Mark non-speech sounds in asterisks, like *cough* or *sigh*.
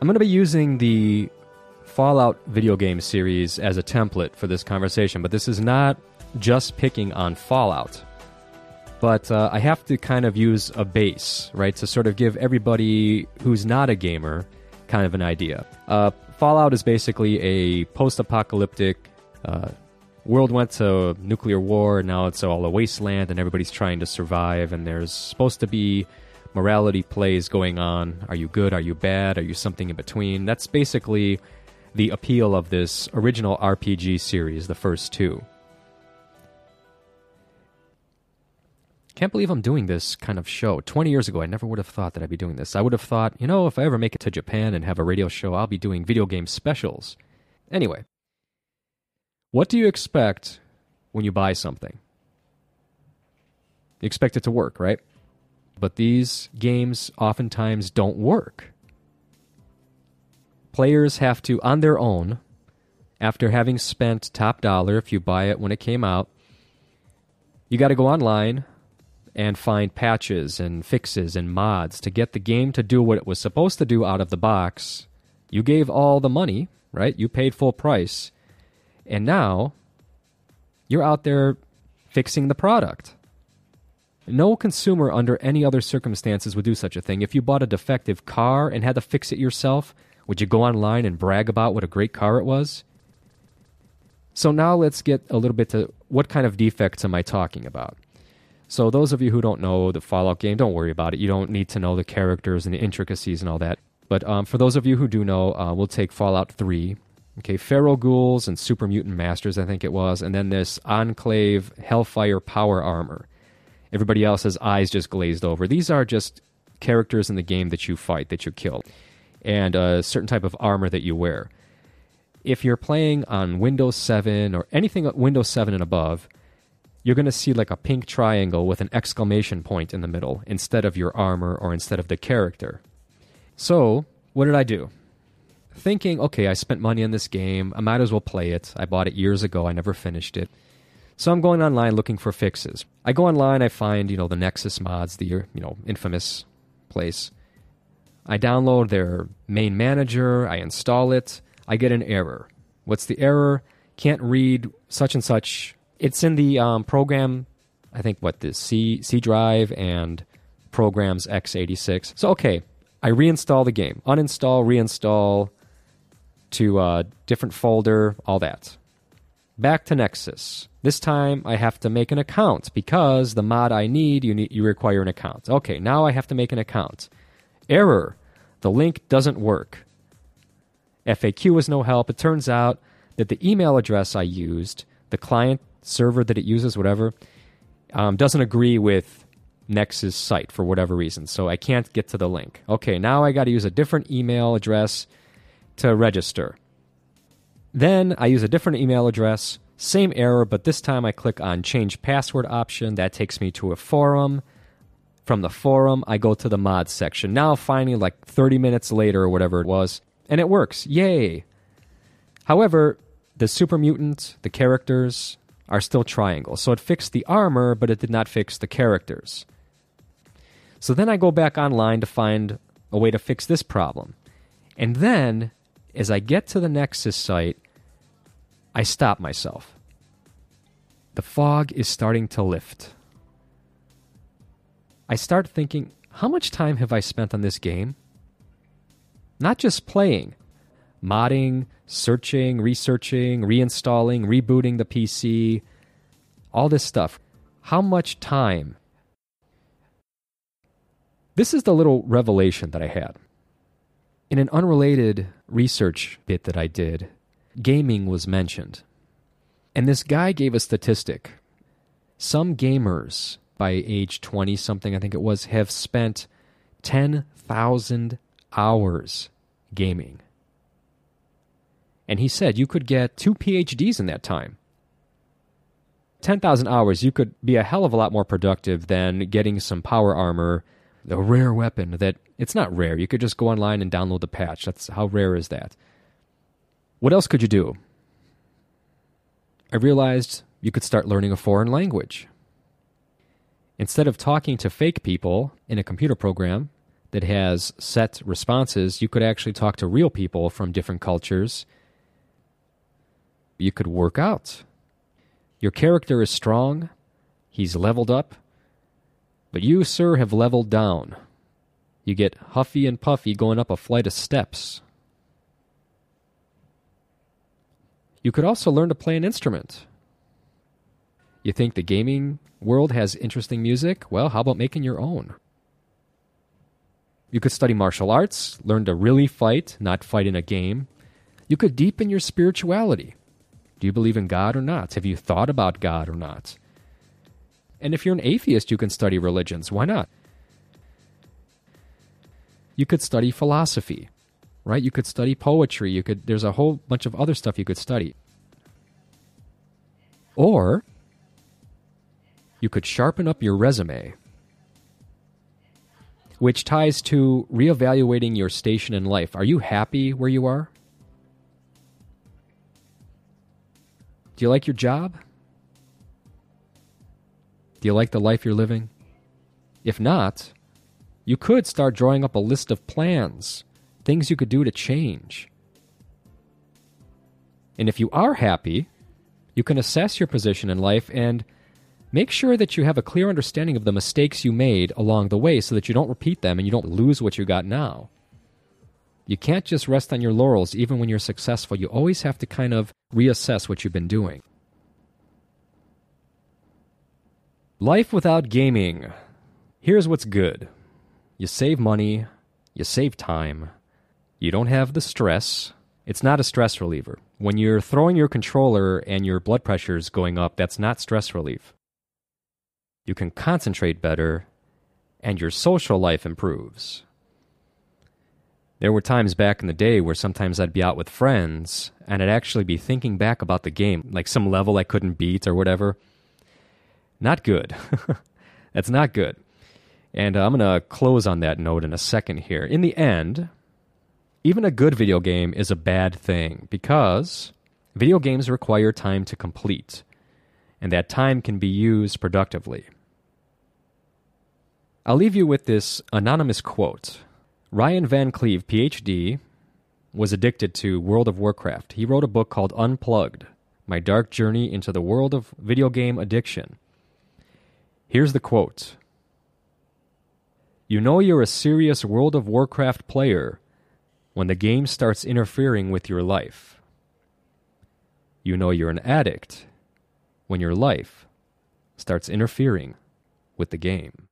I'm going to be using the Fallout video game series as a template for this conversation, but this is not just picking on Fallout. But uh, I have to kind of use a base, right, to sort of give everybody who's not a gamer kind of an idea. Uh, Fallout is basically a post apocalyptic. Uh, world went to nuclear war, and now it's all a wasteland, and everybody's trying to survive, and there's supposed to be morality plays going on. Are you good? Are you bad? Are you something in between? That's basically the appeal of this original RPG series, the first two. Can't believe I'm doing this kind of show. 20 years ago, I never would have thought that I'd be doing this. I would have thought, you know, if I ever make it to Japan and have a radio show, I'll be doing video game specials. Anyway, what do you expect when you buy something? You expect it to work, right? But these games oftentimes don't work. Players have to, on their own, after having spent top dollar, if you buy it when it came out, you got to go online and find patches and fixes and mods to get the game to do what it was supposed to do out of the box. You gave all the money, right? You paid full price. And now you're out there fixing the product. No consumer under any other circumstances would do such a thing. If you bought a defective car and had to fix it yourself, would you go online and brag about what a great car it was? So now let's get a little bit to what kind of defects am I talking about? So those of you who don't know the Fallout game, don't worry about it. You don't need to know the characters and the intricacies and all that. But um, for those of you who do know, uh, we'll take Fallout 3. Okay, Feral Ghouls and Super Mutant Masters, I think it was, and then this Enclave Hellfire Power Armor. Everybody else's eyes just glazed over. These are just characters in the game that you fight, that you kill, and a certain type of armor that you wear. If you're playing on Windows 7 or anything Windows 7 and above, you're going to see like a pink triangle with an exclamation point in the middle instead of your armor or instead of the character. So, what did I do? Thinking, okay, I spent money on this game, I might as well play it. I bought it years ago, I never finished it. So I'm going online looking for fixes. I go online, I find, you know, the Nexus mods, the, you know, infamous place. I download their main manager, I install it, I get an error. What's the error? Can't read such and such it's in the um, program. I think what the C C drive and programs x86. So okay, I reinstall the game, uninstall, reinstall to a different folder, all that. Back to Nexus. This time I have to make an account because the mod I need, you need you require an account. Okay, now I have to make an account. Error. The link doesn't work. FAQ was no help. It turns out that the email address I used, the client server that it uses, whatever, um, doesn't agree with Nexus site for whatever reason. So I can't get to the link. Okay, now I got to use a different email address to register. Then I use a different email address, same error, but this time I click on change password option. That takes me to a forum. From the forum, I go to the mods section. Now, finally, like 30 minutes later or whatever it was, and it works. Yay! However, the super mutant, the characters, are still triangles. So it fixed the armor, but it did not fix the characters. So then I go back online to find a way to fix this problem. And then, as I get to the Nexus site, I stop myself. The fog is starting to lift. I start thinking, how much time have I spent on this game? Not just playing, modding, searching, researching, reinstalling, rebooting the PC, all this stuff. How much time? This is the little revelation that I had. In an unrelated research bit that I did, gaming was mentioned. And this guy gave a statistic. Some gamers by age 20 something, I think it was, have spent 10,000 hours gaming. And he said you could get two PhDs in that time. 10,000 hours, you could be a hell of a lot more productive than getting some power armor, the rare weapon that it's not rare. You could just go online and download the patch. That's how rare is that? What else could you do? I realized you could start learning a foreign language. Instead of talking to fake people in a computer program, that has set responses, you could actually talk to real people from different cultures. You could work out. Your character is strong. He's leveled up. But you, sir, have leveled down. You get huffy and puffy going up a flight of steps. You could also learn to play an instrument. You think the gaming world has interesting music? Well, how about making your own? You could study martial arts, learn to really fight, not fight in a game. You could deepen your spirituality. Do you believe in God or not? Have you thought about God or not? And if you're an atheist, you can study religions. Why not? You could study philosophy, right? You could study poetry. You could there's a whole bunch of other stuff you could study. Or you could sharpen up your resume, which ties to reevaluating your station in life. Are you happy where you are? Do you like your job? Do you like the life you're living? If not, you could start drawing up a list of plans, things you could do to change. And if you are happy, you can assess your position in life and Make sure that you have a clear understanding of the mistakes you made along the way so that you don't repeat them and you don't lose what you got now. You can't just rest on your laurels even when you're successful. You always have to kind of reassess what you've been doing. Life without gaming. Here's what's good you save money, you save time, you don't have the stress. It's not a stress reliever. When you're throwing your controller and your blood pressure is going up, that's not stress relief you can concentrate better, and your social life improves. There were times back in the day where sometimes I'd be out with friends and I'd actually be thinking back about the game, like some level I couldn't beat or whatever. Not good. *laughs* That's not good. And uh, I'm going to close on that note in a second here. In the end, even a good video game is a bad thing because video games require time to complete and that time can be used productively. I'll leave you with this anonymous quote. Ryan Van Cleave, PhD, was addicted to World of Warcraft. He wrote a book called Unplugged My Dark Journey into the World of Video Game Addiction. Here's the quote You know you're a serious World of Warcraft player when the game starts interfering with your life. You know you're an addict when your life starts interfering with the game.